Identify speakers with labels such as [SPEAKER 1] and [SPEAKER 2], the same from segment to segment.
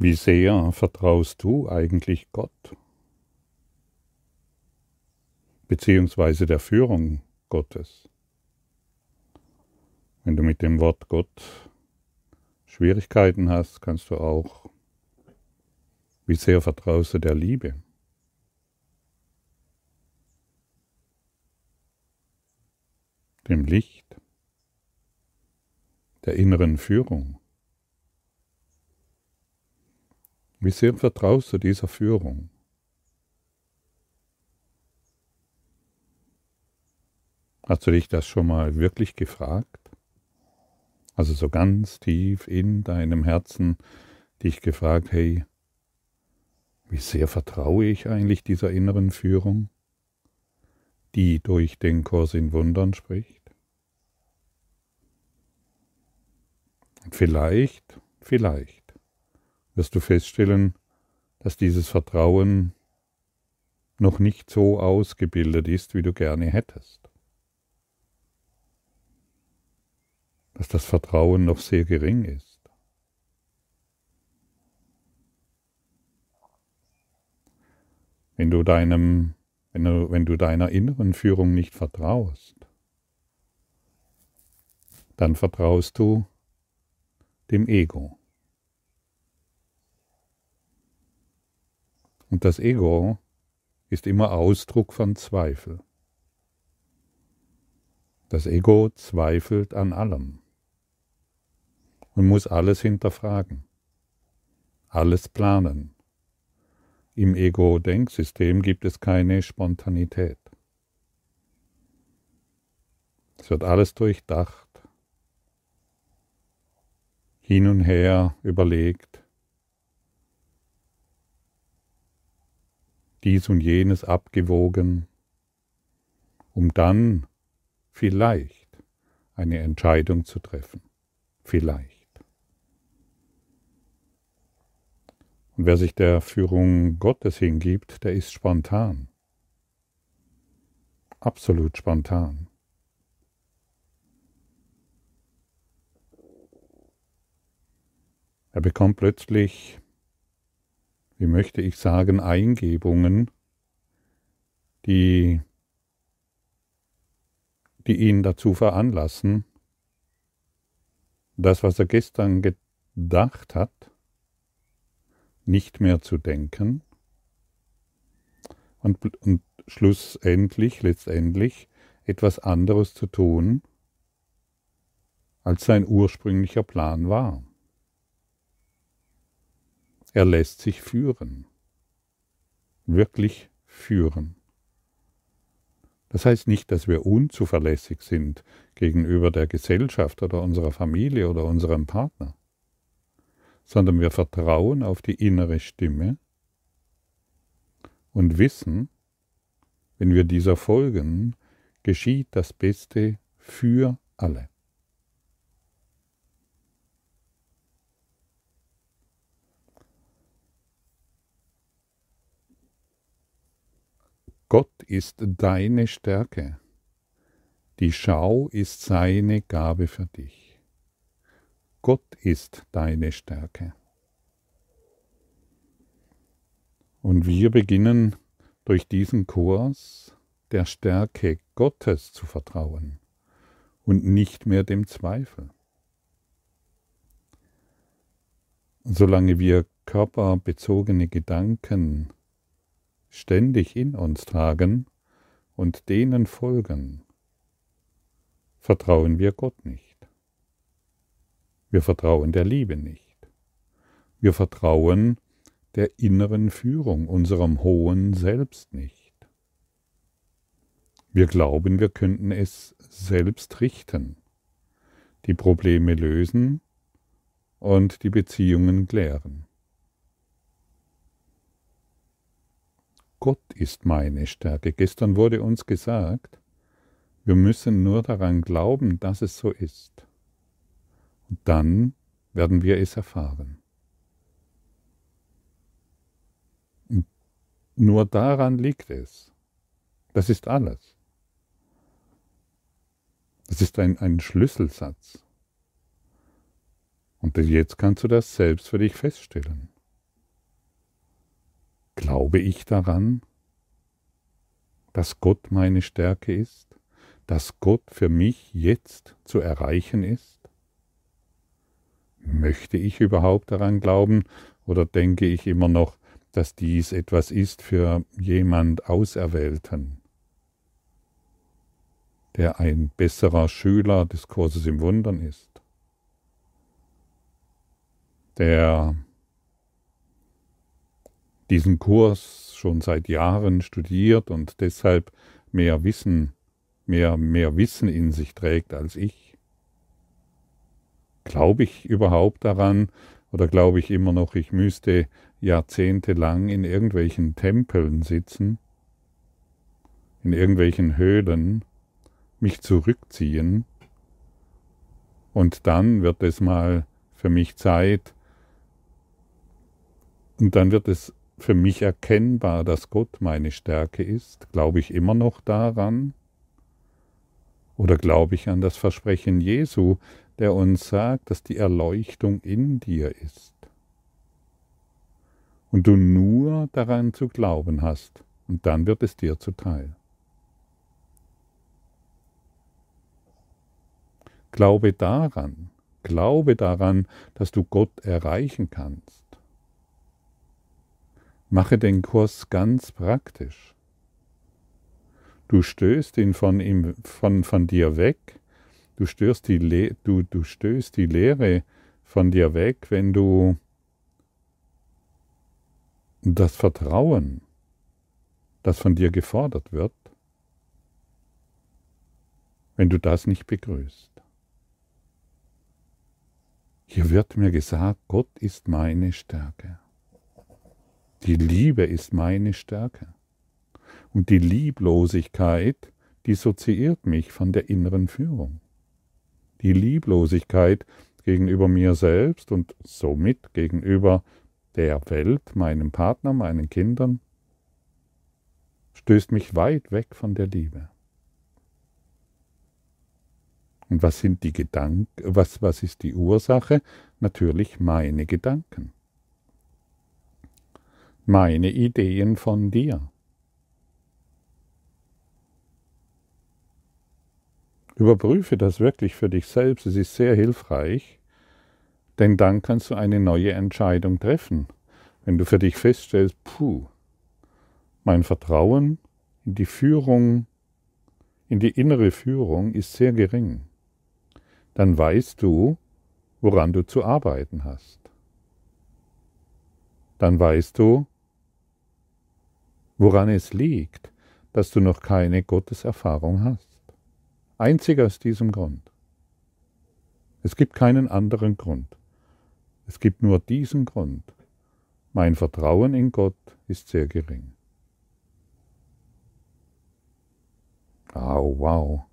[SPEAKER 1] Wie sehr vertraust du eigentlich Gott? Beziehungsweise der Führung Gottes? Wenn du mit dem Wort Gott Schwierigkeiten hast, kannst du auch, wie sehr vertraust du der Liebe? Dem Licht, der inneren Führung. Wie sehr vertraust du dieser Führung? Hast du dich das schon mal wirklich gefragt? Also so ganz tief in deinem Herzen dich gefragt, hey, wie sehr vertraue ich eigentlich dieser inneren Führung, die durch den Kurs in Wundern spricht? Vielleicht, vielleicht wirst du feststellen, dass dieses Vertrauen noch nicht so ausgebildet ist, wie du gerne hättest. Dass das Vertrauen noch sehr gering ist. Wenn du deinem, wenn du, wenn du deiner inneren Führung nicht vertraust, dann vertraust du dem Ego. Und das Ego ist immer Ausdruck von Zweifel. Das Ego zweifelt an allem und muss alles hinterfragen, alles planen. Im Ego-Denksystem gibt es keine Spontanität. Es wird alles durchdacht, hin und her überlegt, dies und jenes abgewogen, um dann vielleicht eine Entscheidung zu treffen. Vielleicht. Und wer sich der Führung Gottes hingibt, der ist spontan. Absolut spontan. Er bekommt plötzlich wie möchte ich sagen, Eingebungen, die, die ihn dazu veranlassen, das, was er gestern gedacht hat, nicht mehr zu denken und, und schlussendlich, letztendlich etwas anderes zu tun, als sein ursprünglicher Plan war. Er lässt sich führen. Wirklich führen. Das heißt nicht, dass wir unzuverlässig sind gegenüber der Gesellschaft oder unserer Familie oder unserem Partner, sondern wir vertrauen auf die innere Stimme und wissen, wenn wir dieser folgen, geschieht das Beste für alle. Gott ist deine Stärke. Die Schau ist seine Gabe für dich. Gott ist deine Stärke. Und wir beginnen durch diesen Kurs der Stärke Gottes zu vertrauen und nicht mehr dem Zweifel. Solange wir körperbezogene Gedanken ständig in uns tragen und denen folgen, vertrauen wir Gott nicht. Wir vertrauen der Liebe nicht. Wir vertrauen der inneren Führung, unserem hohen Selbst nicht. Wir glauben, wir könnten es selbst richten, die Probleme lösen und die Beziehungen klären. Gott ist meine Stärke. Gestern wurde uns gesagt, wir müssen nur daran glauben, dass es so ist. Und dann werden wir es erfahren. Und nur daran liegt es. Das ist alles. Das ist ein, ein Schlüsselsatz. Und jetzt kannst du das selbst für dich feststellen. Glaube ich daran, dass Gott meine Stärke ist, dass Gott für mich jetzt zu erreichen ist? Möchte ich überhaupt daran glauben oder denke ich immer noch, dass dies etwas ist für jemand Auserwählten, der ein besserer Schüler des Kurses im Wundern ist, der diesen Kurs schon seit Jahren studiert und deshalb mehr Wissen, mehr, mehr Wissen in sich trägt als ich. Glaube ich überhaupt daran oder glaube ich immer noch, ich müsste jahrzehntelang in irgendwelchen Tempeln sitzen, in irgendwelchen Höhlen, mich zurückziehen und dann wird es mal für mich Zeit und dann wird es für mich erkennbar, dass Gott meine Stärke ist? Glaube ich immer noch daran? Oder glaube ich an das Versprechen Jesu, der uns sagt, dass die Erleuchtung in dir ist? Und du nur daran zu glauben hast, und dann wird es dir zuteil. Glaube daran, glaube daran, dass du Gott erreichen kannst. Mache den Kurs ganz praktisch. Du stößt ihn von, ihm, von, von dir weg, du, stößt die Le du, du stößt die Lehre von dir weg, wenn du das Vertrauen, das von dir gefordert wird, wenn du das nicht begrüßt. Hier wird mir gesagt, Gott ist meine Stärke. Die Liebe ist meine Stärke. Und die Lieblosigkeit dissoziiert mich von der inneren Führung. Die Lieblosigkeit gegenüber mir selbst und somit gegenüber der Welt, meinem Partner, meinen Kindern, stößt mich weit weg von der Liebe. Und was sind die Gedanken, was, was ist die Ursache? Natürlich meine Gedanken meine Ideen von dir. Überprüfe das wirklich für dich selbst, es ist sehr hilfreich, denn dann kannst du eine neue Entscheidung treffen. Wenn du für dich feststellst, puh, mein Vertrauen in die Führung, in die innere Führung ist sehr gering, dann weißt du, woran du zu arbeiten hast. Dann weißt du, woran es liegt, dass du noch keine Gotteserfahrung hast. Einzig aus diesem Grund. Es gibt keinen anderen Grund. Es gibt nur diesen Grund. Mein Vertrauen in Gott ist sehr gering. Oh, wow.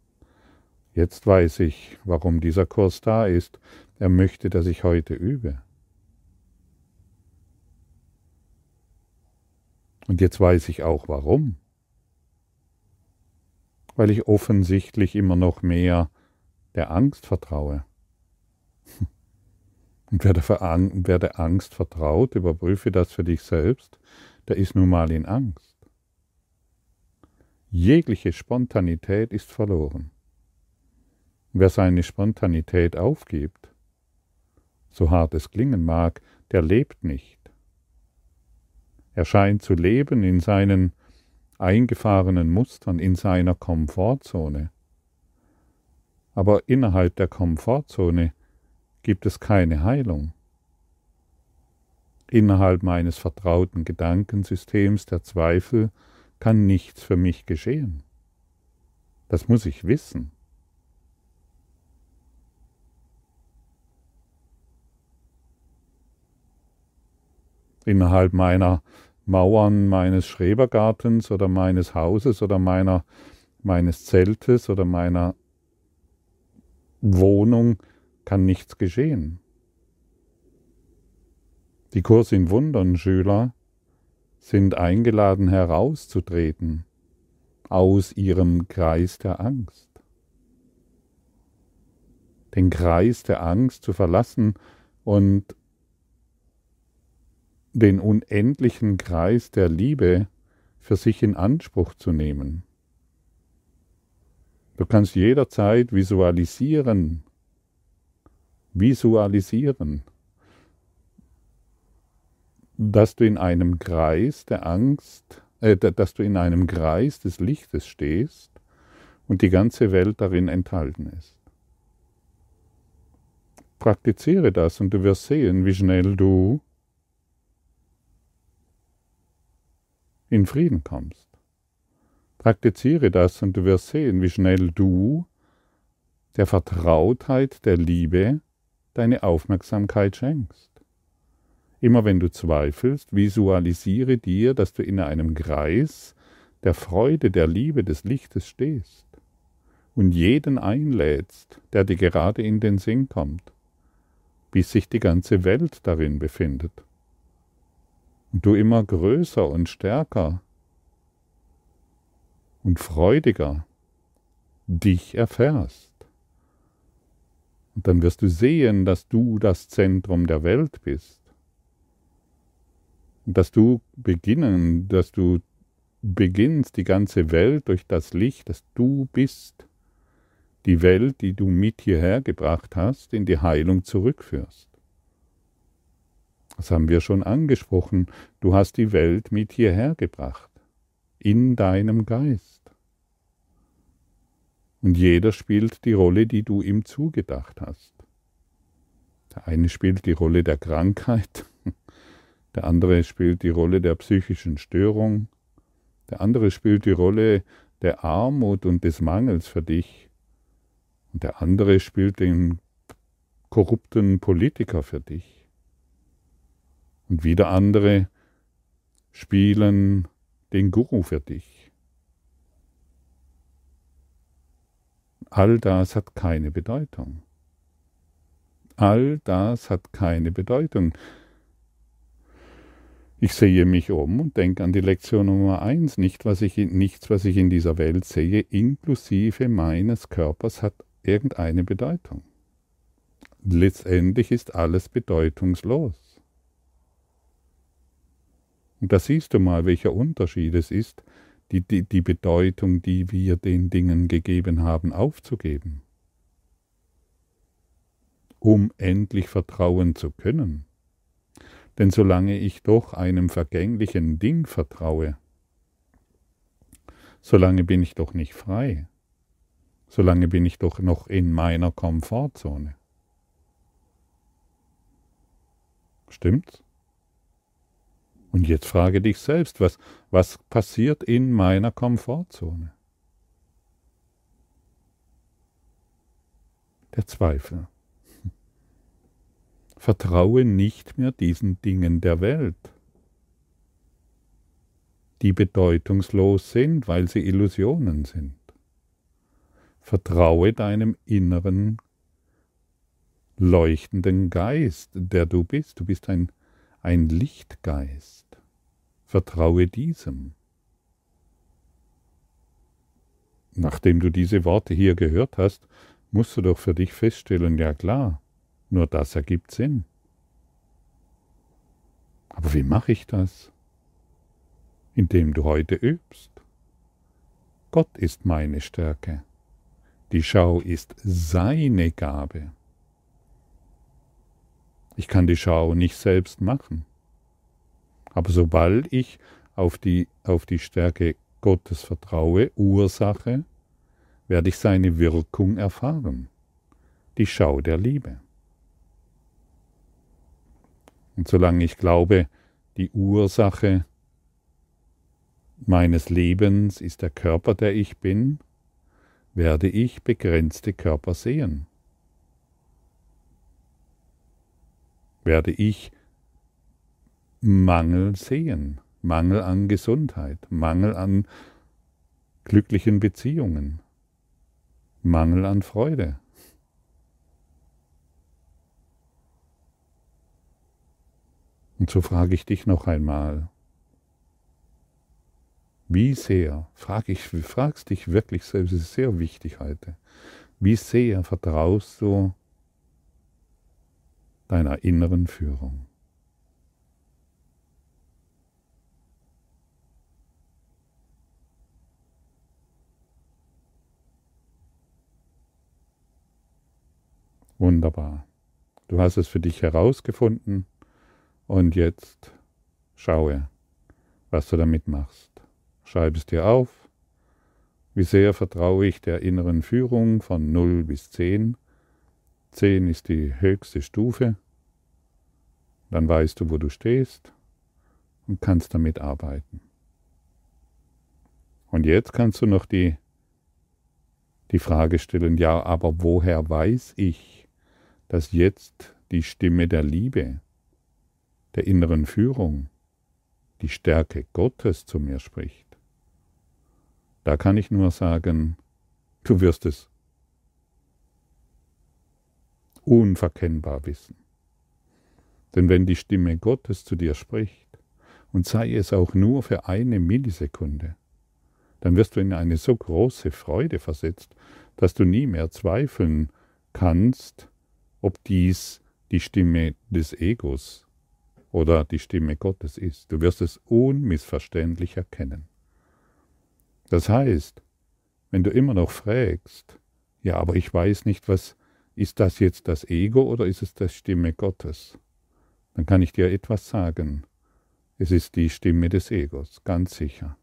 [SPEAKER 1] Jetzt weiß ich, warum dieser Kurs da ist. Er möchte, dass ich heute übe. Und jetzt weiß ich auch warum. Weil ich offensichtlich immer noch mehr der Angst vertraue. Und wer der, Angst vertraut, überprüfe das für dich selbst, der ist nun mal in Angst. Jegliche Spontanität ist verloren. Wer seine Spontanität aufgibt, so hart es klingen mag, der lebt nicht. Er scheint zu leben in seinen eingefahrenen Mustern, in seiner Komfortzone. Aber innerhalb der Komfortzone gibt es keine Heilung. Innerhalb meines vertrauten Gedankensystems der Zweifel kann nichts für mich geschehen. Das muss ich wissen. Innerhalb meiner Mauern meines Schrebergartens oder meines Hauses oder meiner, meines Zeltes oder meiner Wohnung kann nichts geschehen. Die Kurs in Wundern Schüler sind eingeladen herauszutreten aus ihrem Kreis der Angst. Den Kreis der Angst zu verlassen und den unendlichen Kreis der Liebe für sich in Anspruch zu nehmen. Du kannst jederzeit visualisieren, visualisieren, dass du in einem Kreis der Angst, äh, dass du in einem Kreis des Lichtes stehst und die ganze Welt darin enthalten ist. Praktiziere das und du wirst sehen, wie schnell du in Frieden kommst. Praktiziere das und du wirst sehen, wie schnell du der Vertrautheit der Liebe deine Aufmerksamkeit schenkst. Immer wenn du zweifelst, visualisiere dir, dass du in einem Kreis der Freude, der Liebe, des Lichtes stehst und jeden einlädst, der dir gerade in den Sinn kommt, bis sich die ganze Welt darin befindet. Du immer größer und stärker und freudiger dich erfährst. Und dann wirst du sehen, dass du das Zentrum der Welt bist. Und dass du beginnen, dass du beginnst, die ganze Welt durch das Licht, das du bist, die Welt, die du mit hierher gebracht hast, in die Heilung zurückführst. Das haben wir schon angesprochen. Du hast die Welt mit hierher gebracht, in deinem Geist. Und jeder spielt die Rolle, die du ihm zugedacht hast. Der eine spielt die Rolle der Krankheit, der andere spielt die Rolle der psychischen Störung, der andere spielt die Rolle der Armut und des Mangels für dich, und der andere spielt den korrupten Politiker für dich. Und wieder andere spielen den Guru für dich. All das hat keine Bedeutung. All das hat keine Bedeutung. Ich sehe mich um und denke an die Lektion Nummer eins. Nicht, was ich, nichts, was ich in dieser Welt sehe, inklusive meines Körpers, hat irgendeine Bedeutung. Letztendlich ist alles bedeutungslos. Und da siehst du mal, welcher Unterschied es ist, die, die, die Bedeutung, die wir den Dingen gegeben haben, aufzugeben, um endlich vertrauen zu können. Denn solange ich doch einem vergänglichen Ding vertraue, solange bin ich doch nicht frei. Solange bin ich doch noch in meiner Komfortzone. Stimmt's? Und jetzt frage dich selbst, was, was passiert in meiner Komfortzone? Der Zweifel. Vertraue nicht mehr diesen Dingen der Welt, die bedeutungslos sind, weil sie Illusionen sind. Vertraue deinem inneren leuchtenden Geist, der du bist. Du bist ein, ein Lichtgeist. Vertraue diesem. Nachdem du diese Worte hier gehört hast, musst du doch für dich feststellen, ja klar, nur das ergibt Sinn. Aber wie mache ich das? Indem du heute übst. Gott ist meine Stärke. Die Schau ist seine Gabe. Ich kann die Schau nicht selbst machen. Aber sobald ich auf die, auf die Stärke Gottes vertraue, Ursache, werde ich seine Wirkung erfahren. Die Schau der Liebe. Und solange ich glaube, die Ursache meines Lebens ist der Körper, der ich bin, werde ich begrenzte Körper sehen. Werde ich Mangel sehen, Mangel an Gesundheit, Mangel an glücklichen Beziehungen, Mangel an Freude. Und so frage ich dich noch einmal, wie sehr, frag ich, fragst dich wirklich selbst, es ist sehr wichtig heute, wie sehr vertraust du deiner inneren Führung? Wunderbar. Du hast es für dich herausgefunden und jetzt schaue, was du damit machst. Schreib es dir auf. Wie sehr vertraue ich der inneren Führung von 0 bis 10? 10 ist die höchste Stufe. Dann weißt du, wo du stehst und kannst damit arbeiten. Und jetzt kannst du noch die, die Frage stellen, ja, aber woher weiß ich, dass jetzt die Stimme der Liebe, der inneren Führung, die Stärke Gottes zu mir spricht? Da kann ich nur sagen, du wirst es unverkennbar wissen. Denn wenn die Stimme Gottes zu dir spricht, und sei es auch nur für eine Millisekunde, dann wirst du in eine so große Freude versetzt, dass du nie mehr zweifeln kannst, ob dies die Stimme des Egos oder die Stimme Gottes ist. Du wirst es unmissverständlich erkennen. Das heißt, wenn du immer noch fragst, ja, aber ich weiß nicht, was ist das jetzt das Ego oder ist es die Stimme Gottes? Dann kann ich dir etwas sagen. Es ist die Stimme des Egos, ganz sicher.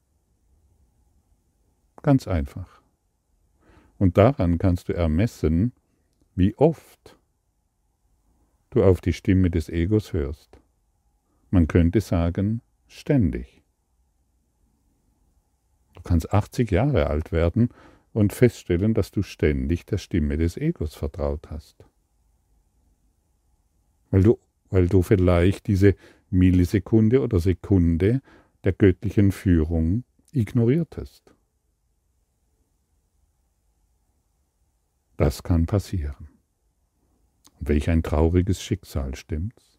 [SPEAKER 1] Ganz einfach. Und daran kannst du ermessen, wie oft du auf die Stimme des Egos hörst. Man könnte sagen, ständig. Du kannst 80 Jahre alt werden und feststellen, dass du ständig der Stimme des Egos vertraut hast. Weil du, weil du vielleicht diese Millisekunde oder Sekunde der göttlichen Führung ignoriertest. Das kann passieren. Welch ein trauriges Schicksal, stimmt's?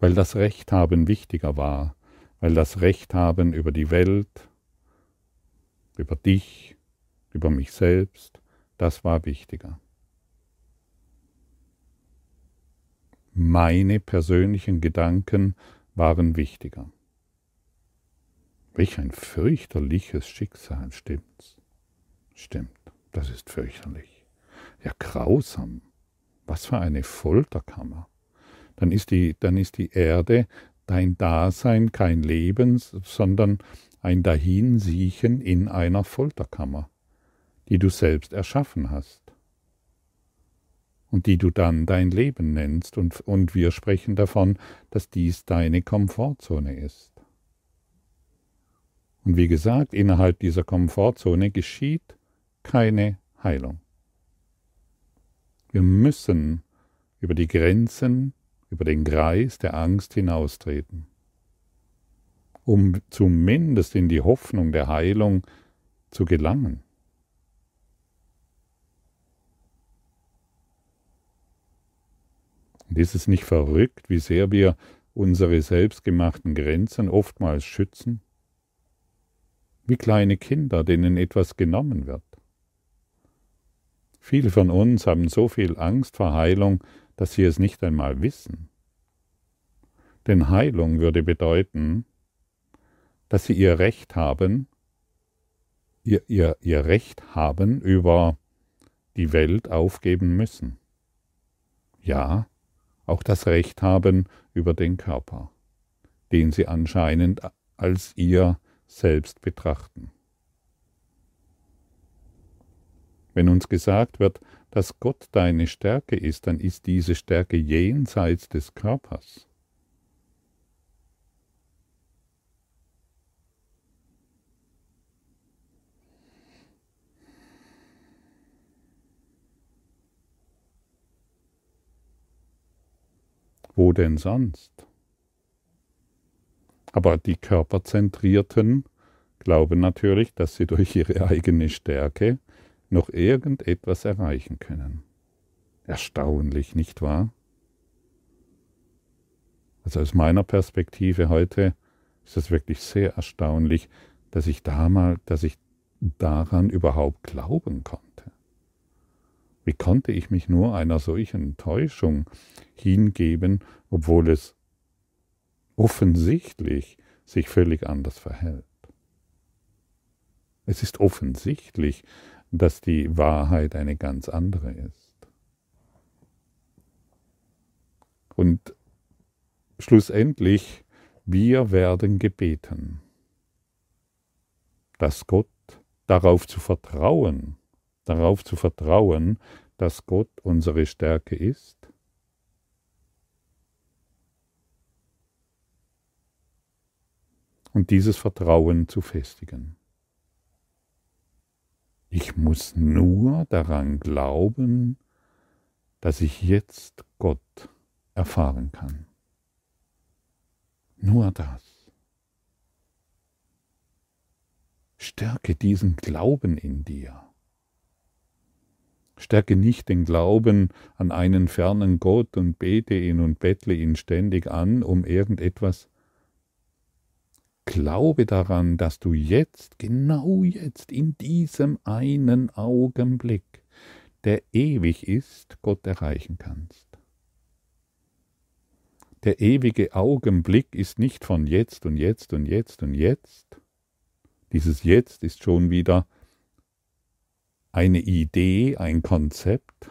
[SPEAKER 1] Weil das Recht haben wichtiger war, weil das Recht haben über die Welt, über dich, über mich selbst, das war wichtiger. Meine persönlichen Gedanken waren wichtiger. Welch ein fürchterliches Schicksal, stimmt's? Stimmt, das ist fürchterlich. Ja, grausam. Was für eine Folterkammer. Dann ist die, dann ist die Erde dein Dasein kein Leben, sondern ein Dahinsiechen in einer Folterkammer, die du selbst erschaffen hast und die du dann dein Leben nennst, und, und wir sprechen davon, dass dies deine Komfortzone ist. Und wie gesagt, innerhalb dieser Komfortzone geschieht keine Heilung. Wir müssen über die Grenzen, über den Kreis der Angst hinaustreten, um zumindest in die Hoffnung der Heilung zu gelangen. Und ist es nicht verrückt, wie sehr wir unsere selbstgemachten Grenzen oftmals schützen? wie kleine Kinder, denen etwas genommen wird. Viele von uns haben so viel Angst vor Heilung, dass sie es nicht einmal wissen. Denn Heilung würde bedeuten, dass sie ihr Recht haben, ihr, ihr, ihr Recht haben über die Welt aufgeben müssen. Ja, auch das Recht haben über den Körper, den sie anscheinend als ihr selbst betrachten. Wenn uns gesagt wird, dass Gott deine Stärke ist, dann ist diese Stärke jenseits des Körpers. Wo denn sonst? Aber die Körperzentrierten glauben natürlich, dass sie durch ihre eigene Stärke noch irgendetwas erreichen können. Erstaunlich, nicht wahr? Also aus meiner Perspektive heute ist es wirklich sehr erstaunlich, dass ich damals, dass ich daran überhaupt glauben konnte. Wie konnte ich mich nur einer solchen Täuschung hingeben, obwohl es offensichtlich sich völlig anders verhält. Es ist offensichtlich, dass die Wahrheit eine ganz andere ist. Und schlussendlich, wir werden gebeten, dass Gott darauf zu vertrauen, darauf zu vertrauen, dass Gott unsere Stärke ist und dieses Vertrauen zu festigen. Ich muss nur daran glauben, dass ich jetzt Gott erfahren kann. Nur das. Stärke diesen Glauben in dir. Stärke nicht den Glauben an einen fernen Gott und bete ihn und bettle ihn ständig an, um irgendetwas Glaube daran, dass du jetzt, genau jetzt, in diesem einen Augenblick, der ewig ist, Gott erreichen kannst. Der ewige Augenblick ist nicht von jetzt und jetzt und jetzt und jetzt. Dieses Jetzt ist schon wieder eine Idee, ein Konzept.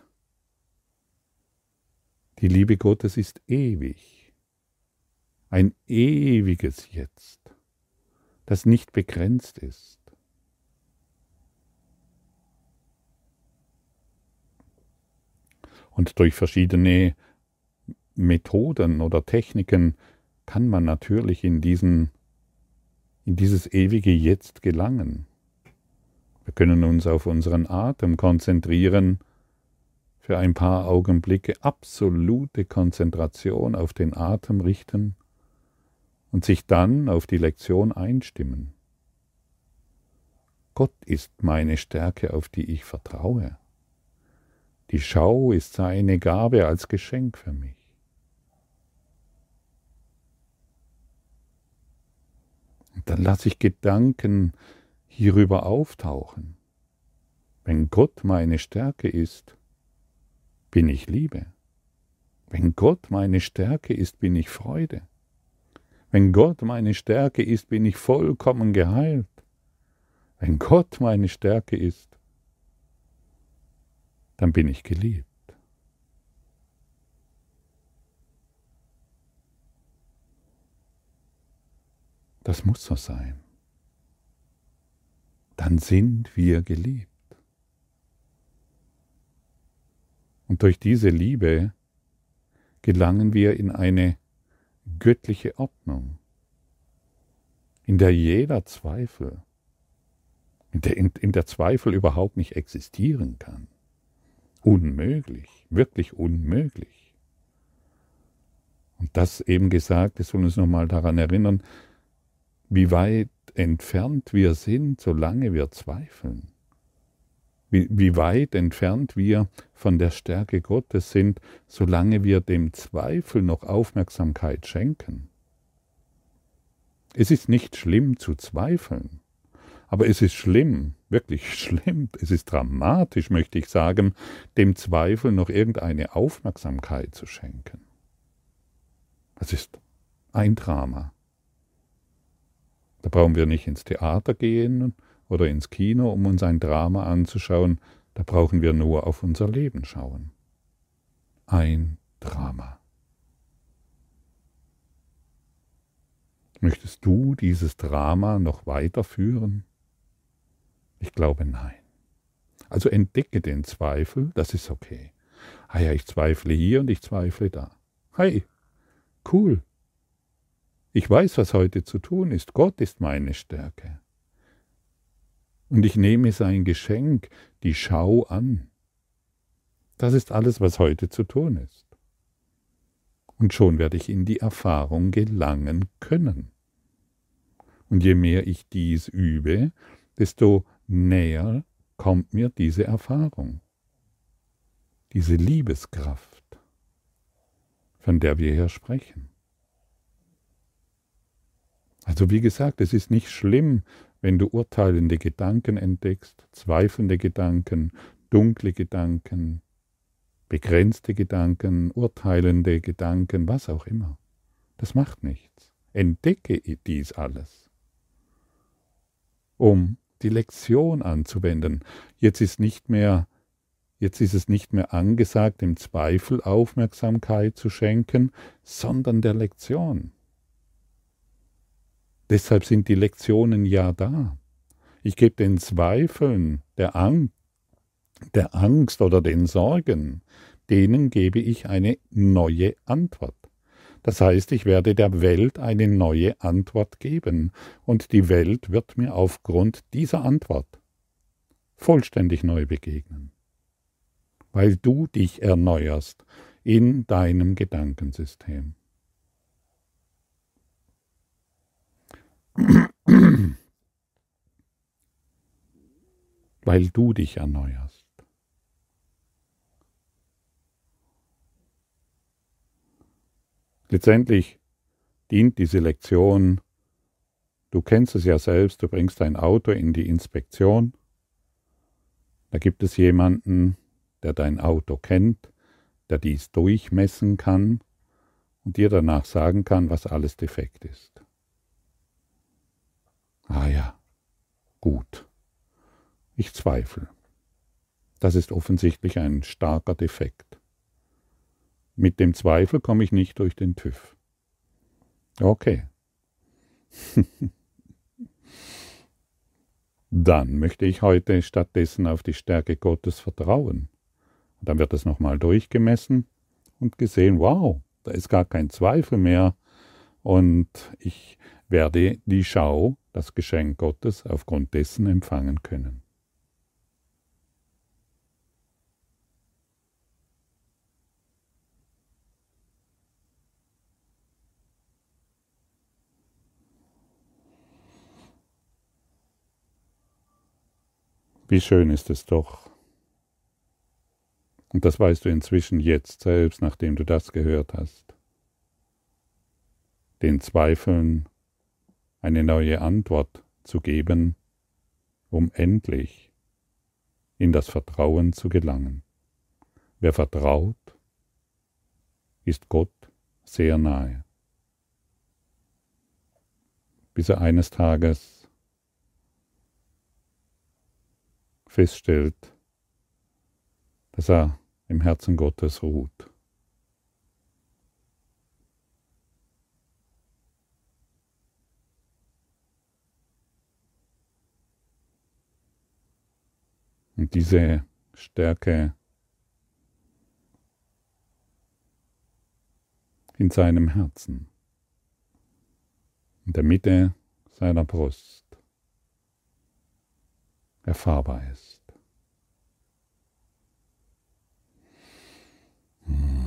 [SPEAKER 1] Die Liebe Gottes ist ewig. Ein ewiges Jetzt das nicht begrenzt ist. Und durch verschiedene Methoden oder Techniken kann man natürlich in, diesen, in dieses ewige Jetzt gelangen. Wir können uns auf unseren Atem konzentrieren, für ein paar Augenblicke absolute Konzentration auf den Atem richten und sich dann auf die Lektion einstimmen. Gott ist meine Stärke, auf die ich vertraue. Die Schau ist seine Gabe als Geschenk für mich. Und dann lasse ich Gedanken hierüber auftauchen. Wenn Gott meine Stärke ist, bin ich Liebe. Wenn Gott meine Stärke ist, bin ich Freude. Wenn Gott meine Stärke ist, bin ich vollkommen geheilt. Wenn Gott meine Stärke ist, dann bin ich geliebt. Das muss so sein. Dann sind wir geliebt. Und durch diese Liebe gelangen wir in eine göttliche Ordnung, in der jeder Zweifel, in der, in, in der Zweifel überhaupt nicht existieren kann. Unmöglich, wirklich unmöglich. Und das eben gesagt, das soll uns nochmal daran erinnern, wie weit entfernt wir sind, solange wir zweifeln wie, wie weit entfernt wir von der Stärke Gottes sind, solange wir dem Zweifel noch Aufmerksamkeit schenken. Es ist nicht schlimm zu zweifeln, aber es ist schlimm, wirklich schlimm, es ist dramatisch, möchte ich sagen, dem Zweifel noch irgendeine Aufmerksamkeit zu schenken. Das ist ein Drama. Da brauchen wir nicht ins Theater gehen oder ins Kino, um uns ein Drama anzuschauen, da brauchen wir nur auf unser Leben schauen. Ein Drama. Möchtest du dieses Drama noch weiterführen? Ich glaube nein. Also entdecke den Zweifel, das ist okay. Ah ja, ich zweifle hier und ich zweifle da. Hey, cool. Ich weiß, was heute zu tun ist. Gott ist meine Stärke. Und ich nehme sein Geschenk, die Schau an. Das ist alles, was heute zu tun ist. Und schon werde ich in die Erfahrung gelangen können. Und je mehr ich dies übe, desto näher kommt mir diese Erfahrung, diese Liebeskraft, von der wir hier sprechen. Also wie gesagt, es ist nicht schlimm, wenn du urteilende Gedanken entdeckst, zweifelnde Gedanken, dunkle Gedanken, begrenzte Gedanken, urteilende Gedanken, was auch immer. Das macht nichts. Entdecke dies alles, um die Lektion anzuwenden. Jetzt ist nicht mehr Jetzt ist es nicht mehr angesagt, dem Zweifel Aufmerksamkeit zu schenken, sondern der Lektion. Deshalb sind die Lektionen ja da. Ich gebe den Zweifeln, der, Ang der Angst oder den Sorgen, denen gebe ich eine neue Antwort. Das heißt, ich werde der Welt eine neue Antwort geben, und die Welt wird mir aufgrund dieser Antwort vollständig neu begegnen, weil du dich erneuerst in deinem Gedankensystem. Weil du dich erneuerst. Letztendlich dient diese Lektion, du kennst es ja selbst, du bringst dein Auto in die Inspektion, da gibt es jemanden, der dein Auto kennt, der dies durchmessen kann und dir danach sagen kann, was alles defekt ist. Ah ja, gut. Ich zweifle. Das ist offensichtlich ein starker Defekt. Mit dem Zweifel komme ich nicht durch den TÜV. Okay. Dann möchte ich heute stattdessen auf die Stärke Gottes vertrauen. Dann wird es nochmal durchgemessen und gesehen, wow, da ist gar kein Zweifel mehr. Und ich werde die Schau, das Geschenk Gottes, aufgrund dessen empfangen können. Wie schön ist es doch. Und das weißt du inzwischen jetzt selbst, nachdem du das gehört hast. Den Zweifeln eine neue Antwort zu geben, um endlich in das Vertrauen zu gelangen. Wer vertraut, ist Gott sehr nahe. Bis er eines Tages feststellt, dass er im Herzen Gottes ruht. Und diese Stärke in seinem Herzen, in der Mitte seiner Brust, erfahrbar ist. Hm.